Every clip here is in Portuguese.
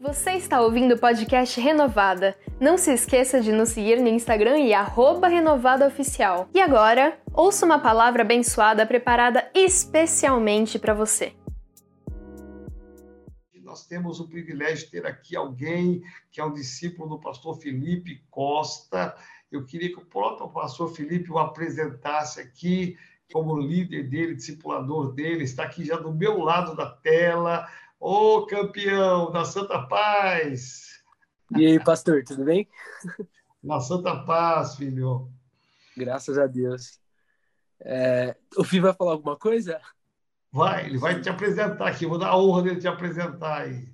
Você está ouvindo o podcast Renovada. Não se esqueça de nos seguir no Instagram e renovadaoficial. E agora, ouça uma palavra abençoada preparada especialmente para você. Nós temos o privilégio de ter aqui alguém que é um discípulo do pastor Felipe Costa. Eu queria que o próprio pastor Felipe o apresentasse aqui como líder dele, discipulador dele, está aqui já do meu lado da tela. Ô campeão da Santa Paz! E aí, pastor, tudo bem? Na Santa Paz, filho. Graças a Deus. É, o Fih vai falar alguma coisa? Vai, ele vai te apresentar aqui. Vou dar a honra dele te apresentar aí.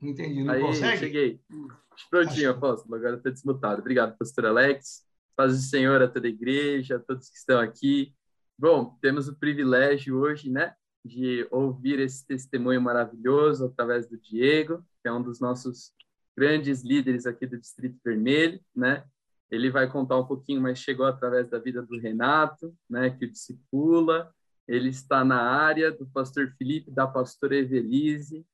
Entendi, não aí, consegue? cheguei. Prontinho, apóstolo. Agora está desmutado. Obrigado, pastor Alex. Paz do Senhor a toda a igreja, a todos que estão aqui. Bom, temos o privilégio hoje, né, de ouvir esse testemunho maravilhoso através do Diego, que é um dos nossos grandes líderes aqui do Distrito Vermelho, né? Ele vai contar um pouquinho, mas chegou através da vida do Renato, né, que o discipula. Ele está na área do pastor Felipe, da pastora Evelise,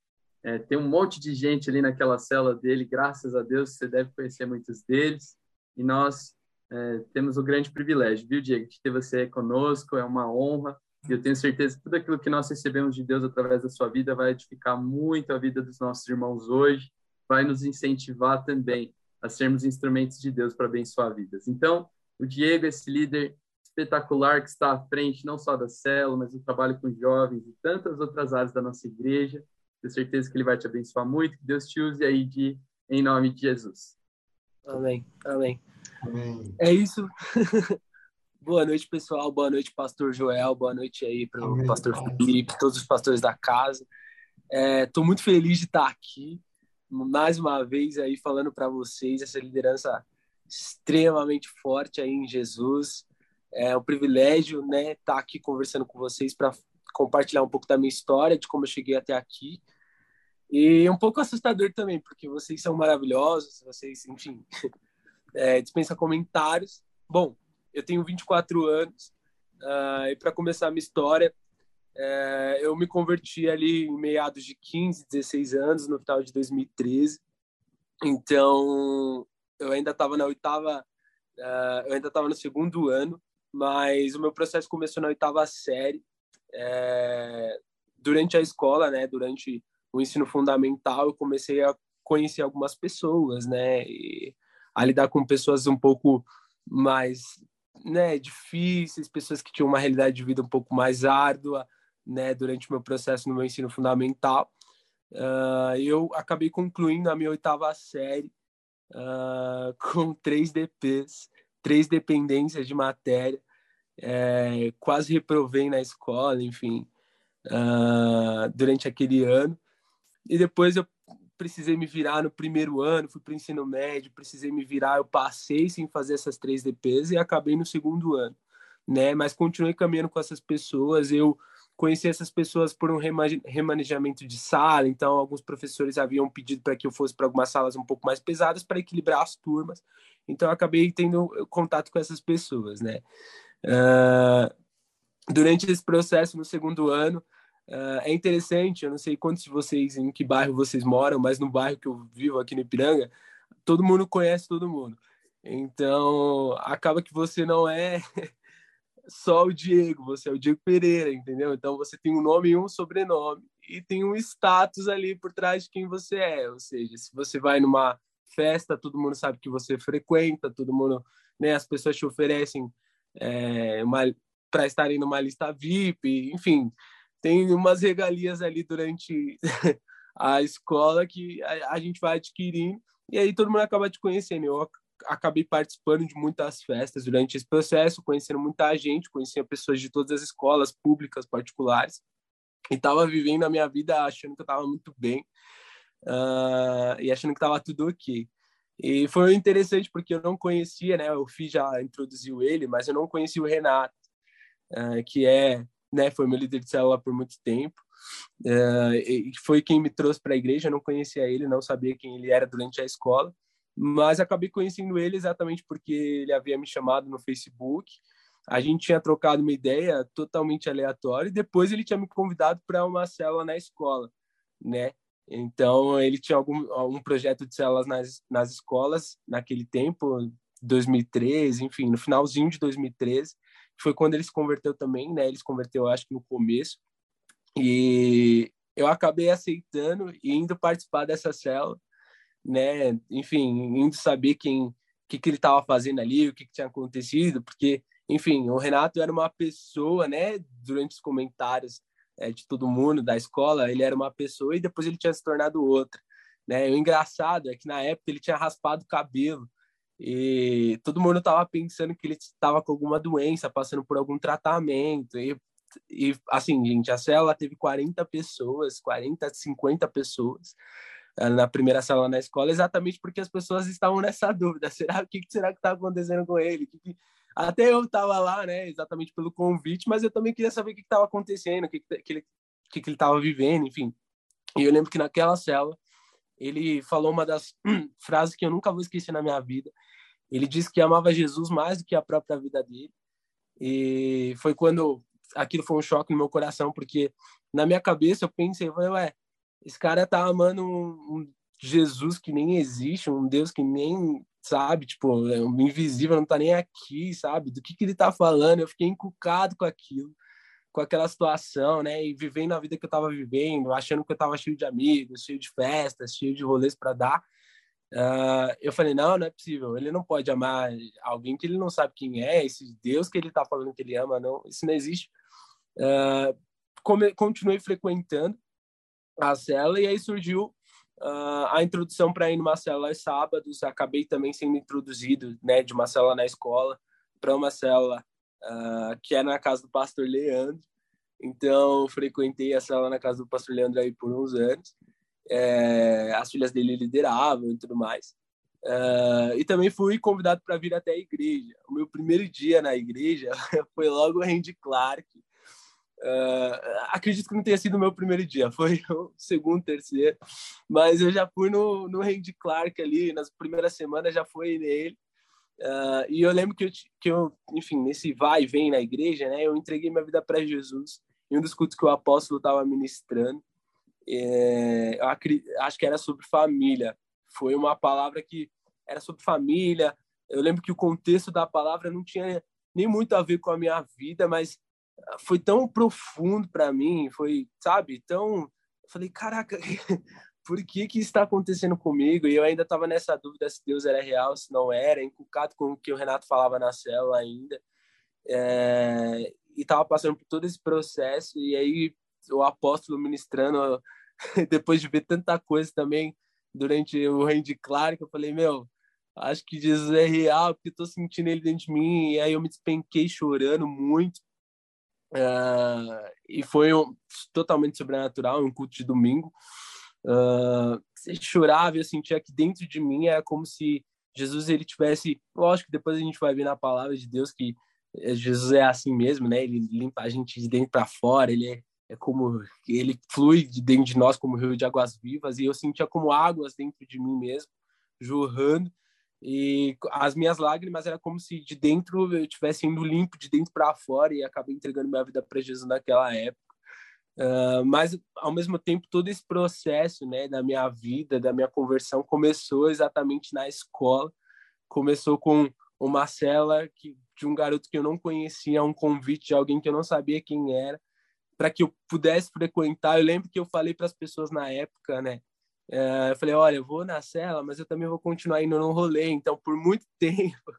é, tem um monte de gente ali naquela cela dele, graças a Deus, você deve conhecer muitos deles. E nós é, temos o grande privilégio, viu, Diego, de ter você conosco, é uma honra. E eu tenho certeza que tudo aquilo que nós recebemos de Deus através da sua vida vai edificar muito a vida dos nossos irmãos hoje, vai nos incentivar também a sermos instrumentos de Deus para abençoar vidas. Então, o Diego, esse líder espetacular que está à frente não só da célula, mas do trabalho com jovens e tantas outras áreas da nossa igreja, tenho certeza que ele vai te abençoar muito. Que Deus te use aí de, em nome de Jesus. Amém. Amém. Amém. É isso. Boa noite, pessoal. Boa noite, pastor Joel. Boa noite aí para o pastor Felipe, todos os pastores da casa. Estou é, muito feliz de estar aqui, mais uma vez aí falando para vocês essa liderança extremamente forte aí em Jesus. É um privilégio, né, estar aqui conversando com vocês para compartilhar um pouco da minha história, de como eu cheguei até aqui. E um pouco assustador também, porque vocês são maravilhosos, vocês, enfim, é, dispensa comentários. Bom, eu tenho 24 anos, uh, e para começar a minha história, uh, eu me converti ali em meados de 15, 16 anos, no final de 2013. Então, eu ainda estava na oitava, uh, eu ainda estava no segundo ano, mas o meu processo começou na oitava série. É, durante a escola, né, durante o ensino fundamental, eu comecei a conhecer algumas pessoas, né, e a lidar com pessoas um pouco mais, né, difíceis, pessoas que tinham uma realidade de vida um pouco mais árdua, né, durante o meu processo no meu ensino fundamental. Uh, eu acabei concluindo a minha oitava série uh, com três DPs, três dependências de matéria, é, quase reprovei na escola, enfim, uh, durante aquele ano. E depois eu precisei me virar no primeiro ano, fui para o ensino médio, precisei me virar, eu passei sem fazer essas três DPs e acabei no segundo ano, né? Mas continuei caminhando com essas pessoas, eu conheci essas pessoas por um remanejamento de sala, então alguns professores haviam pedido para que eu fosse para algumas salas um pouco mais pesadas para equilibrar as turmas, então acabei tendo contato com essas pessoas, né? Uh, durante esse processo, no segundo ano, uh, é interessante, eu não sei quantos de vocês, em que bairro vocês moram, mas no bairro que eu vivo aqui no Ipiranga, todo mundo conhece todo mundo. Então, acaba que você não é só o Diego, você é o Diego Pereira, entendeu? Então, você tem um nome e um sobrenome, e tem um status ali por trás de quem você é. Ou seja, se você vai numa festa, todo mundo sabe que você frequenta, todo mundo, né, as pessoas te oferecem é, para estarem numa lista VIP, enfim, tem umas regalias ali durante a escola que a, a, gente vai adquirindo e aí todo mundo acaba te conhecendo. Eu acabei participando de muitas festas durante esse processo, conhecendo muita gente, conhecia pessoas de todas as escolas públicas, particulares, e estava vivendo a minha vida achando que eu estava muito bem uh, e achando que estava tudo ok. E foi interessante porque eu não conhecia, né? O Fih já introduziu ele, mas eu não conhecia o Renato, uh, que é, né? Foi meu líder de célula por muito tempo. Uh, foi quem me trouxe para a igreja. Eu não conhecia ele, não sabia quem ele era durante a escola, mas acabei conhecendo ele exatamente porque ele havia me chamado no Facebook a gente tinha trocado uma ideia totalmente aleatória e depois ele tinha me convidado para uma célula na escola, né? Então ele tinha algum um projeto de células nas, nas escolas naquele tempo, 2013, enfim, no finalzinho de 2013, foi quando ele se converteu também, né? Ele se converteu, acho que no começo. E eu acabei aceitando e indo participar dessa célula, né? Enfim, indo saber quem que, que ele estava fazendo ali, o que, que tinha acontecido, porque enfim, o Renato era uma pessoa, né? Durante os comentários é, de todo mundo da escola, ele era uma pessoa e depois ele tinha se tornado outra, né? O engraçado é que na época ele tinha raspado o cabelo e todo mundo estava pensando que ele estava com alguma doença, passando por algum tratamento e, e assim, gente, a célula teve 40 pessoas, 40, 50 pessoas eh, na primeira sala na escola, exatamente porque as pessoas estavam nessa dúvida: será o que será que está acontecendo com ele? Que que... Até eu estava lá, né, exatamente pelo convite, mas eu também queria saber o que estava acontecendo, o que, que, ele que, que ele estava vivendo, enfim. E eu lembro que naquela cela ele falou uma das frases que eu nunca vou esquecer na minha vida. Ele disse que amava Jesus mais do que a própria vida dele. E foi quando aquilo foi um choque no meu coração, porque na minha cabeça eu pensei, ué, esse cara tá amando um, um Jesus que nem existe, um Deus que nem sabe, tipo, é um invisível não tá nem aqui, sabe? Do que que ele tá falando? Eu fiquei encucado com aquilo, com aquela situação, né? E vivendo a vida que eu tava vivendo, achando que eu tava cheio de amigos, cheio de festas, cheio de rolês para dar. Uh, eu falei, não, não é possível. Ele não pode amar alguém que ele não sabe quem é, esse Deus que ele tá falando que ele ama, não, isso não existe. Uh, come, continuei frequentando a cela e aí surgiu uh, a introdução para ir numa célula aos sábados. Acabei também sendo introduzido, né, de uma célula na escola para uma uh, que é na casa do pastor Leandro. Então, frequentei a célula na casa do pastor Leandro aí por uns anos. É, as filhas dele lideravam e tudo mais. Uh, e também fui convidado para vir até a igreja. O meu primeiro dia na igreja foi logo o Randy Clark, Uh, acredito que não tenha sido o meu primeiro dia, foi o segundo, terceiro, mas eu já fui no, no Randy Clark ali, nas primeiras semanas já fui nele, uh, e eu lembro que eu, que eu, enfim, nesse vai e vem na igreja, né, eu entreguei minha vida para Jesus, em um dos cultos que o apóstolo estava ministrando, é, eu acho que era sobre família, foi uma palavra que era sobre família, eu lembro que o contexto da palavra não tinha nem muito a ver com a minha vida, mas foi tão profundo para mim, foi, sabe, tão. Eu falei, caraca, por que que está acontecendo comigo? E eu ainda estava nessa dúvida se Deus era real, se não era, encucado com o que o Renato falava na célula ainda. É, e estava passando por todo esse processo, e aí o apóstolo ministrando, depois de ver tanta coisa também durante o Randy Clark, eu falei, meu, acho que Jesus é real, porque estou sentindo ele dentro de mim, e aí eu me despenquei chorando muito, Uh, e foi um, totalmente sobrenatural, um culto de domingo. Uh, você chorava, eu sentia que dentro de mim era como se Jesus ele tivesse, lógico que depois a gente vai ver na palavra de Deus que Jesus é assim mesmo, né? Ele limpa a gente de dentro para fora, ele é, é como ele flui de dentro de nós como rio de águas vivas e eu sentia como águas dentro de mim mesmo, jorrando e as minhas lágrimas era como se de dentro eu tivesse indo limpo de dentro para fora e acabei entregando minha vida para Jesus naquela época. Uh, mas ao mesmo tempo todo esse processo, né, da minha vida, da minha conversão começou exatamente na escola. Começou com uma cela que de um garoto que eu não conhecia, um convite de alguém que eu não sabia quem era, para que eu pudesse frequentar. Eu lembro que eu falei para as pessoas na época, né, é, eu falei, olha, eu vou na cela, mas eu também vou continuar indo no rolê. Então, por muito tempo,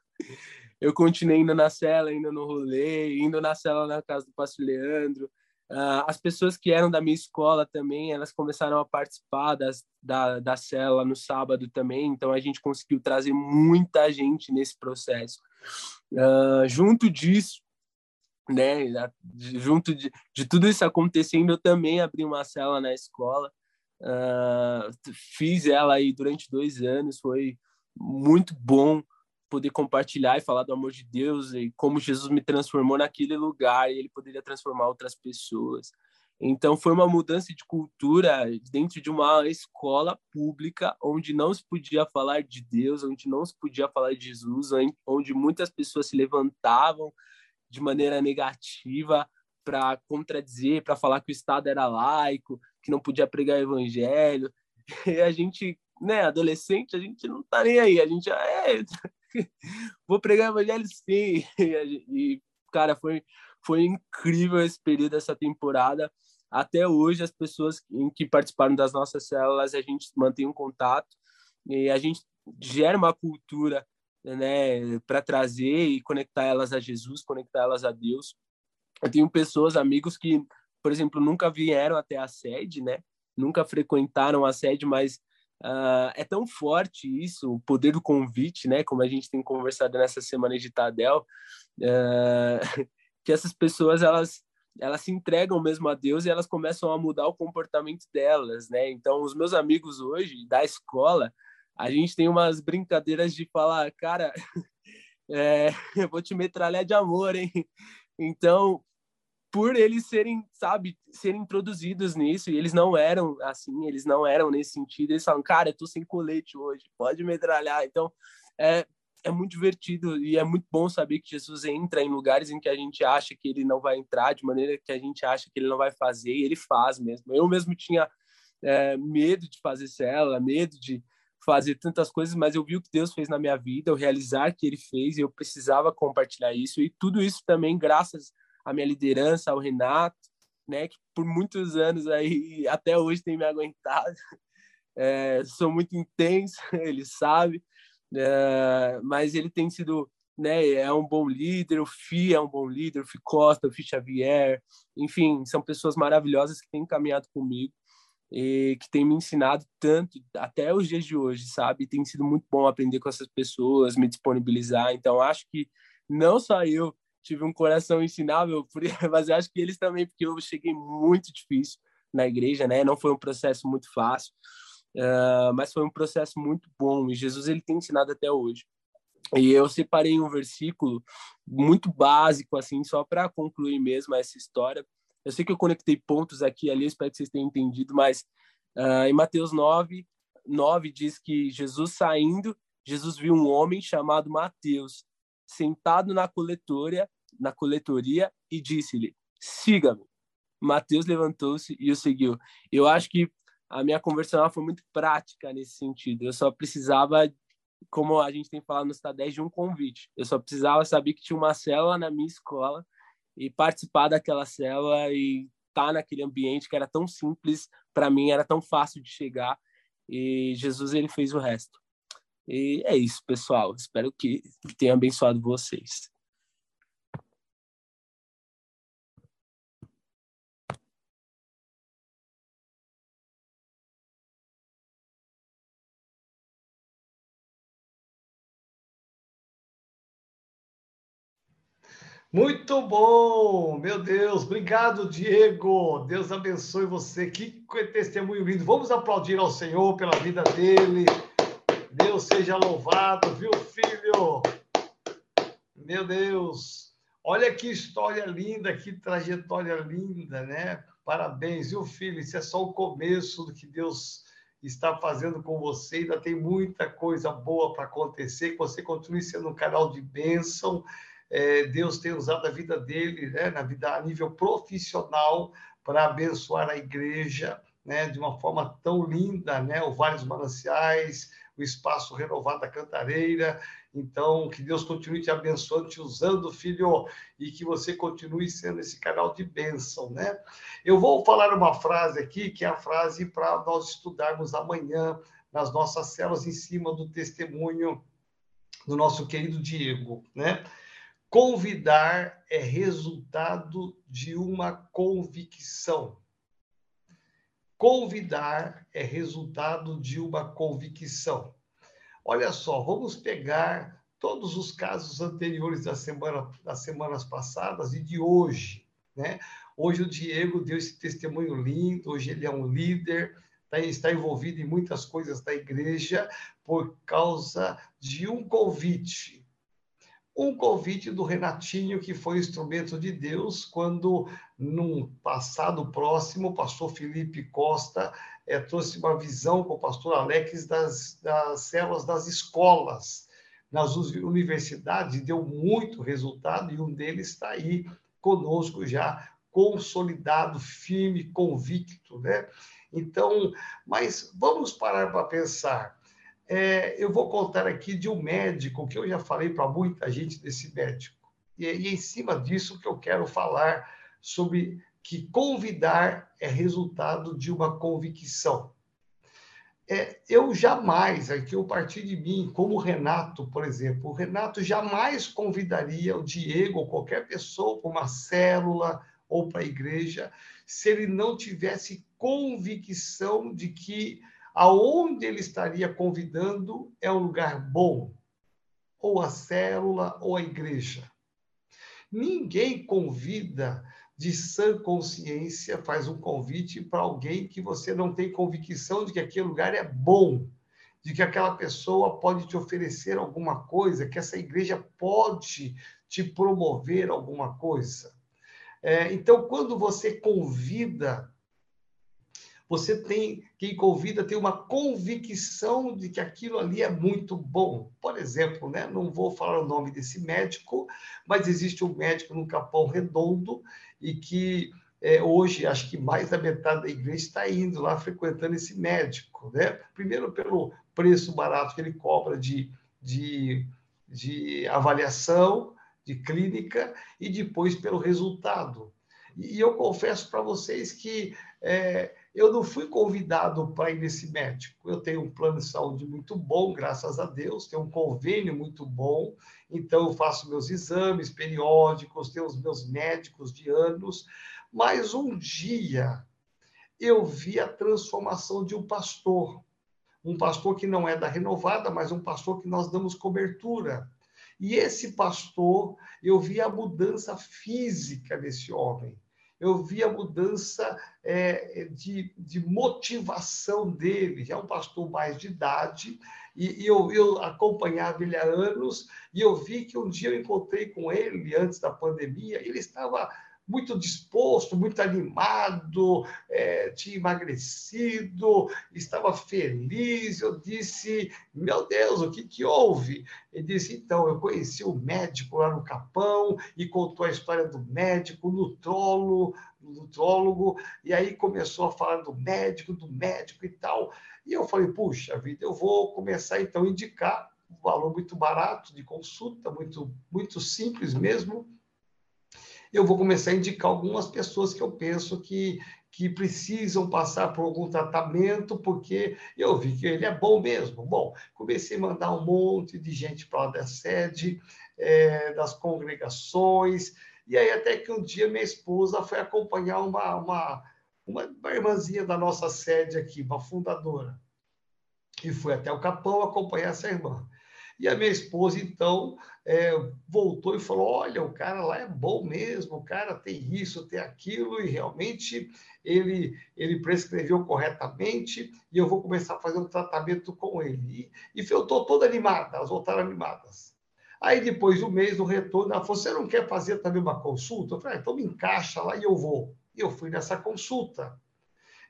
eu continuei indo na cela, indo no rolê, indo na cela na casa do pastor Leandro. Uh, as pessoas que eram da minha escola também, elas começaram a participar das, da, da cela no sábado também, então a gente conseguiu trazer muita gente nesse processo. Uh, junto disso, né, junto de, de tudo isso acontecendo, eu também abri uma cela na escola, Uh, fiz ela aí durante dois anos, foi muito bom poder compartilhar e falar do amor de Deus e como Jesus me transformou naquele lugar e ele poderia transformar outras pessoas. Então foi uma mudança de cultura dentro de uma escola pública onde não se podia falar de Deus, onde não se podia falar de Jesus, onde muitas pessoas se levantavam de maneira negativa para contradizer, para falar que o Estado era laico, que não podia pregar evangelho. E a gente, né, adolescente, a gente não tá nem aí, a gente é, vou pregar evangelho sim. E, cara, foi foi incrível esse período essa temporada. Até hoje as pessoas que participaram das nossas células, a gente mantém um contato e a gente gera uma cultura né, para trazer e conectar elas a Jesus, conectar elas a Deus. Eu tenho pessoas, amigos que, por exemplo, nunca vieram até a sede, né? Nunca frequentaram a sede, mas uh, é tão forte isso, o poder do convite, né? Como a gente tem conversado nessa semana de Tadel, uh, que essas pessoas elas elas se entregam mesmo a Deus e elas começam a mudar o comportamento delas, né? Então, os meus amigos hoje da escola, a gente tem umas brincadeiras de falar, cara, é, eu vou te metralhar de amor, hein? Então, por eles serem, sabe, serem introduzidos nisso, e eles não eram assim, eles não eram nesse sentido, eles falam, cara, eu tô sem colete hoje, pode metralhar. Então, é, é muito divertido e é muito bom saber que Jesus entra em lugares em que a gente acha que ele não vai entrar, de maneira que a gente acha que ele não vai fazer, e ele faz mesmo. Eu mesmo tinha é, medo de fazer cela, medo de fazer tantas coisas, mas eu vi o que Deus fez na minha vida, o realizar que Ele fez, e eu precisava compartilhar isso. E tudo isso também graças à minha liderança, ao Renato, né, que por muitos anos aí, até hoje tem me aguentado. É, sou muito intenso, ele sabe, é, mas ele tem sido, né, é um bom líder, o Fi é um bom líder, o Fi Costa, o Fi Xavier, enfim, são pessoas maravilhosas que têm caminhado comigo e que tem me ensinado tanto até os dias de hoje, sabe? Tem sido muito bom aprender com essas pessoas, me disponibilizar. Então, acho que não só eu tive um coração ensinável, mas acho que eles também, porque eu cheguei muito difícil na igreja, né? Não foi um processo muito fácil, uh, mas foi um processo muito bom e Jesus ele tem ensinado até hoje. E eu separei um versículo muito básico, assim, só para concluir mesmo essa história, eu sei que eu conectei pontos aqui e ali, espero que vocês tenham entendido, mas uh, em Mateus 9, 9 diz que Jesus saindo, Jesus viu um homem chamado Mateus sentado na coletoria, na coletoria e disse-lhe: "Siga-me". Mateus levantou-se e o seguiu. Eu acho que a minha conversão foi muito prática nesse sentido. Eu só precisava, como a gente tem falado no Stadés, de um convite. Eu só precisava saber que tinha uma célula na minha escola e participar daquela célula e estar tá naquele ambiente que era tão simples para mim, era tão fácil de chegar e Jesus ele fez o resto. E é isso, pessoal. Espero que tenha abençoado vocês. Muito bom, meu Deus, obrigado, Diego. Deus abençoe você. Que testemunho lindo. Vamos aplaudir ao Senhor pela vida dele. Deus seja louvado, viu, filho? Meu Deus, olha que história linda, que trajetória linda, né? Parabéns, viu, filho? Isso é só o começo do que Deus está fazendo com você. Ainda tem muita coisa boa para acontecer. Que você continue sendo um canal de bênção é, Deus tem usado a vida dele, né, na vida a nível profissional, para abençoar a igreja, né, de uma forma tão linda, né, o Vale dos Mananciais, o Espaço Renovado da Cantareira. Então, que Deus continue te abençoando, te usando, filho, e que você continue sendo esse canal de bênção, né? Eu vou falar uma frase aqui, que é a frase para nós estudarmos amanhã nas nossas células, em cima do testemunho do nosso querido Diego, né? Convidar é resultado de uma convicção. Convidar é resultado de uma convicção. Olha só, vamos pegar todos os casos anteriores da semana, das semanas passadas e de hoje, né? Hoje o Diego deu esse testemunho lindo, hoje ele é um líder, tá, está envolvido em muitas coisas da igreja por causa de um convite, um convite do Renatinho, que foi instrumento de Deus, quando, num passado próximo, o pastor Felipe Costa é, trouxe uma visão com o pastor Alex das, das células das escolas. nas universidades, deu muito resultado, e um deles está aí conosco já, consolidado, firme, convicto, né? Então, mas vamos parar para pensar. É, eu vou contar aqui de um médico que eu já falei para muita gente desse médico. E, e em cima disso que eu quero falar sobre que convidar é resultado de uma convicção. É, eu jamais, aqui eu partir de mim, como o Renato, por exemplo, o Renato jamais convidaria o Diego ou qualquer pessoa para uma célula ou para a igreja se ele não tivesse convicção de que aonde ele estaria convidando é um lugar bom, ou a célula ou a igreja. Ninguém convida de sã consciência, faz um convite para alguém que você não tem convicção de que aquele lugar é bom, de que aquela pessoa pode te oferecer alguma coisa, que essa igreja pode te promover alguma coisa. É, então, quando você convida, você tem, quem convida tem uma convicção de que aquilo ali é muito bom. Por exemplo, né, não vou falar o nome desse médico, mas existe um médico no Capão Redondo e que é, hoje acho que mais da metade da igreja está indo lá frequentando esse médico, né? Primeiro pelo preço barato que ele cobra de, de, de avaliação, de clínica, e depois pelo resultado. E, eu confesso para vocês que é, eu não fui convidado para ir nesse médico. Eu tenho um plano de saúde muito bom, graças a Deus, tenho um convênio muito bom, então eu faço meus exames periódicos, tenho os meus médicos de anos, mas um dia eu vi a transformação de um pastor, um pastor que não é da renovada, mas um pastor que nós damos cobertura. E esse pastor, eu vi a mudança física desse homem eu vi a mudança é, de, de, motivação dele. Já é um pastor mais de idade, e, e eu, eu, acompanhava ele há anos, e eu vi que um dia eu encontrei com ele, antes da pandemia, ele estava muito disposto, muito animado, é, tinha emagrecido, estava feliz. Eu disse: Meu Deus, o que, que houve? Ele disse: Então, eu conheci o médico lá no Capão e contou a história do médico, nutrólogo, nutrólogo, e aí começou a falar do médico, do médico e tal. E eu falei: Puxa vida, eu vou começar então a indicar um valor muito barato de consulta, muito, muito simples mesmo eu vou começar a indicar algumas pessoas que eu penso que, que precisam passar por algum tratamento, porque eu vi que ele é bom mesmo. Bom, comecei a mandar um monte de gente para lá da sede, é, das congregações, e aí até que um dia minha esposa foi acompanhar uma, uma, uma irmãzinha da nossa sede aqui, uma fundadora, e foi até o Capão acompanhar essa irmã. E a minha esposa, então, é, voltou e falou: Olha, o cara lá é bom mesmo, o cara tem isso, tem aquilo, e realmente ele, ele prescreveu corretamente, e eu vou começar a fazer um tratamento com ele. E, e eu estou toda animada, elas voltaram animadas. Aí, depois do mês do retorno, ela falou: Você não quer fazer também uma consulta? Eu falei: ah, Então me encaixa lá e eu vou. E eu fui nessa consulta.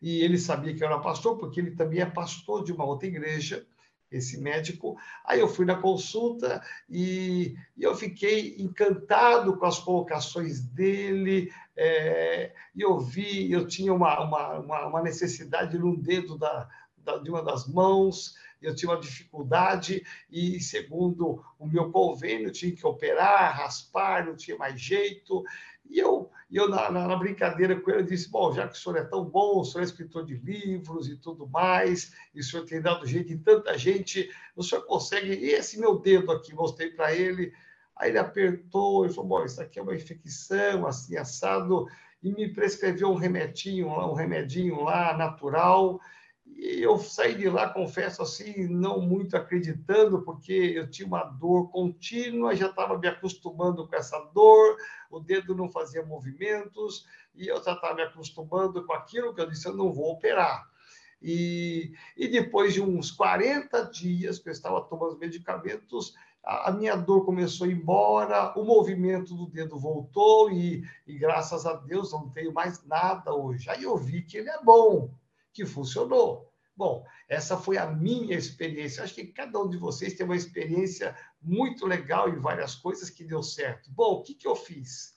E ele sabia que eu era pastor, porque ele também é pastor de uma outra igreja esse médico. Aí eu fui na consulta e, e eu fiquei encantado com as colocações dele. É, e eu vi, eu tinha uma, uma, uma necessidade no dedo da, da, de uma das mãos, eu tinha uma dificuldade, e segundo o meu convênio, tinha que operar, raspar, não tinha mais jeito. E eu, eu na, na, brincadeira com ele, disse: Bom, já que o senhor é tão bom, o senhor é escritor de livros e tudo mais, e o senhor tem dado jeito em tanta gente, o senhor consegue. E esse meu dedo aqui, mostrei para ele. Aí ele apertou e falou: Bom, isso aqui é uma infecção, assim, assado, e me prescreveu um remedinho, um remedinho lá, natural. E eu saí de lá, confesso assim, não muito acreditando, porque eu tinha uma dor contínua, já estava me acostumando com essa dor, o dedo não fazia movimentos, e eu já estava me acostumando com aquilo que eu disse, eu não vou operar. E, e depois de uns 40 dias que eu estava tomando medicamentos, a, a minha dor começou a ir embora, o movimento do dedo voltou, e, e graças a Deus não tenho mais nada hoje. Aí eu vi que ele é bom, que funcionou. Bom, essa foi a minha experiência. Acho que cada um de vocês tem uma experiência muito legal em várias coisas que deu certo. Bom, o que, que eu fiz?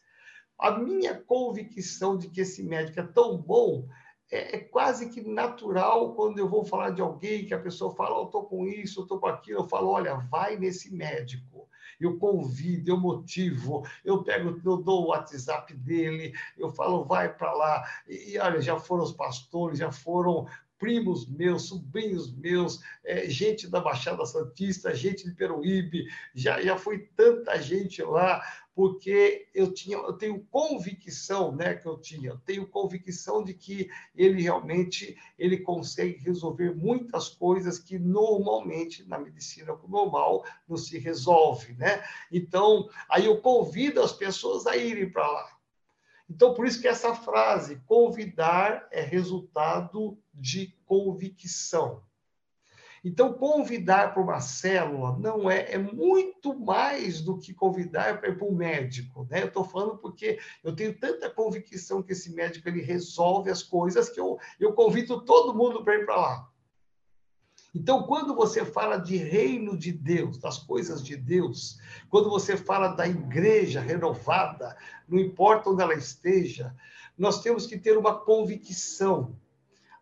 A minha convicção de que esse médico é tão bom é, é quase que natural quando eu vou falar de alguém que a pessoa fala, oh, eu estou com isso, eu estou com aquilo, eu falo, olha, vai nesse médico. Eu convido, eu motivo, eu pego, eu dou o WhatsApp dele, eu falo, vai para lá. E, olha, já foram os pastores, já foram primos meus, sobrinhos meus, é, gente da Baixada Santista, gente de Peruíbe, já, já foi tanta gente lá, porque eu tinha, eu tenho convicção, né, que eu tinha, eu tenho convicção de que ele realmente ele consegue resolver muitas coisas que normalmente na medicina normal não se resolve, né? Então, aí eu convido as pessoas a irem para lá. Então, por isso que essa frase, convidar é resultado de convicção. Então, convidar para uma célula não é, é muito mais do que convidar para um médico. Né? Eu estou falando porque eu tenho tanta convicção que esse médico ele resolve as coisas que eu, eu convido todo mundo para ir para lá. Então, quando você fala de reino de Deus, das coisas de Deus, quando você fala da igreja renovada, não importa onde ela esteja, nós temos que ter uma convicção.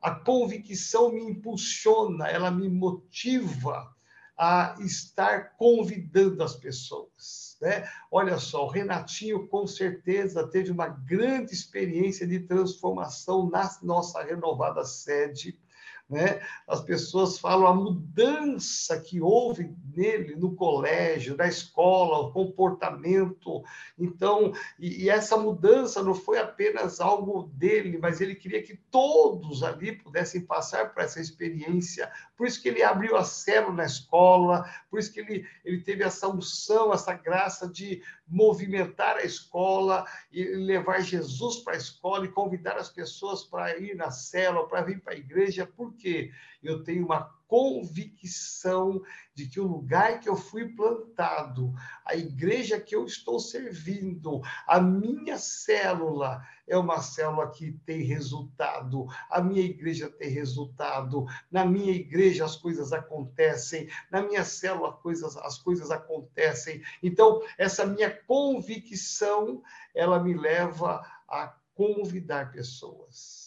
A convicção me impulsiona, ela me motiva a estar convidando as pessoas. Né? Olha só, o Renatinho com certeza teve uma grande experiência de transformação na nossa renovada sede né? As pessoas falam a mudança que houve nele no colégio, na escola, o comportamento. Então, e, e essa mudança não foi apenas algo dele, mas ele queria que todos ali pudessem passar por essa experiência. Por isso que ele abriu a célula na escola, por isso que ele, ele teve essa unção, essa graça de movimentar a escola e levar Jesus para a escola e convidar as pessoas para ir na célula, para vir para a igreja, porque eu tenho uma convicção de que o lugar que eu fui plantado, a igreja que eu estou servindo, a minha célula é uma célula que tem resultado, a minha igreja tem resultado, na minha igreja as coisas acontecem, na minha célula coisas, as coisas acontecem. Então, essa minha convicção, ela me leva a convidar pessoas.